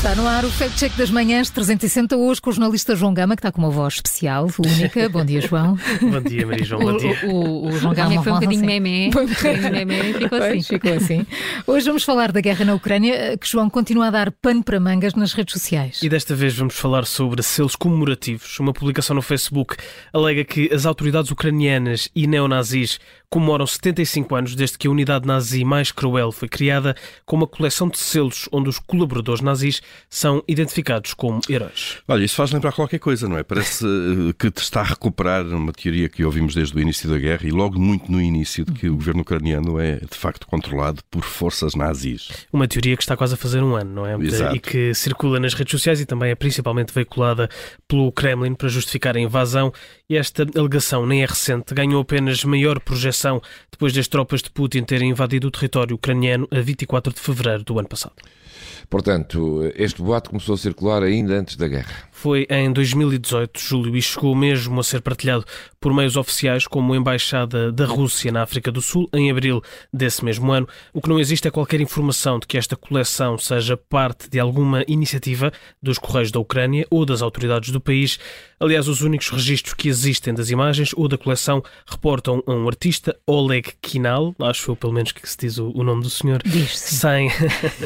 Está no ar o Fact Check das Manhãs 360 hoje com o jornalista João Gama, que está com uma voz especial, única. Bom dia, João. Bom dia, Maria João. Bom dia. O, o, o João Gama foi um bocadinho memé. Foi um bocadinho memé, ficou assim. ficou assim. Hoje vamos falar da guerra na Ucrânia, que João continua a dar pano para mangas nas redes sociais. E desta vez vamos falar sobre selos comemorativos. Uma publicação no Facebook alega que as autoridades ucranianas e neonazis comemoram 75 anos desde que a unidade nazi mais cruel foi criada, com uma coleção de selos onde os colaboradores nazis são identificados como heróis. Olha, isso faz lembrar qualquer coisa, não é? Parece eh, que te está a recuperar uma teoria que ouvimos desde o início da guerra e logo muito no início de que o governo ucraniano é de facto controlado por forças nazis. Uma teoria que está quase a fazer um ano, não é? Exato. E que circula nas redes sociais e também é principalmente veiculada pelo Kremlin para justificar a invasão. E esta alegação nem é recente, ganhou apenas maior projeção depois das tropas de Putin terem invadido o território ucraniano a 24 de fevereiro do ano passado. Portanto, este boato começou a circular ainda antes da guerra. Foi em 2018, Júlio, e chegou mesmo a ser partilhado por meios oficiais como a Embaixada da Rússia na África do Sul, em abril desse mesmo ano. O que não existe é qualquer informação de que esta coleção seja parte de alguma iniciativa dos Correios da Ucrânia ou das autoridades do país. Aliás, os únicos registros que existem das imagens ou da coleção reportam a um artista, Oleg Kinal, acho eu pelo menos que se diz o, nome do senhor, sem,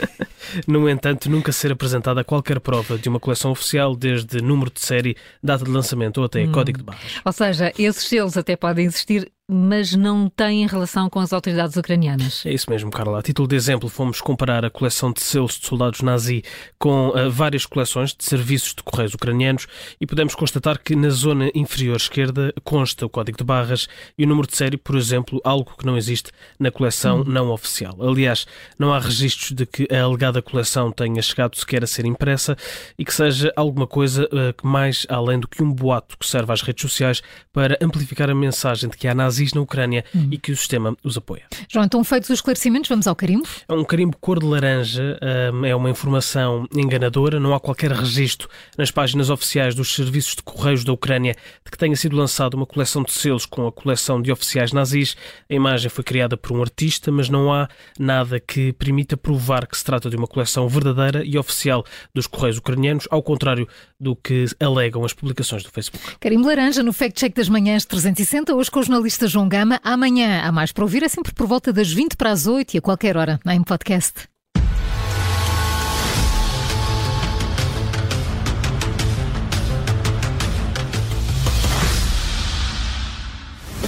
no entanto, nunca ser apresentada qualquer prova de uma coleção oficial desde de número de série, data de lançamento ou até hum. código de barras. Ou seja, esses selos até podem existir mas não tem relação com as autoridades ucranianas. É isso mesmo, Carla. A título de exemplo, fomos comparar a coleção de selos de soldados nazi com uh, várias coleções de serviços de correios ucranianos e podemos constatar que na zona inferior esquerda consta o código de barras e o número de série, por exemplo, algo que não existe na coleção hum. não oficial. Aliás, não há registros de que a alegada coleção tenha chegado sequer a ser impressa e que seja alguma coisa uh, mais além do que um boato que serve às redes sociais para amplificar a mensagem de que há nazis nazis na Ucrânia uhum. e que o sistema os apoia. João, então feitos os esclarecimentos, vamos ao carimbo? É um carimbo cor de laranja, hum, é uma informação enganadora, não há qualquer registro nas páginas oficiais dos serviços de correios da Ucrânia de que tenha sido lançada uma coleção de selos com a coleção de oficiais nazis. A imagem foi criada por um artista, mas não há nada que permita provar que se trata de uma coleção verdadeira e oficial dos correios ucranianos, ao contrário do que alegam as publicações do Facebook. Carimbo laranja no Fact Check das Manhãs 360, hoje com o jornalista jornalista João Gama. Amanhã há mais para ouvir, é sempre por volta das 20 para as 8 e a qualquer hora em podcast.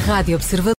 Rádio Observador.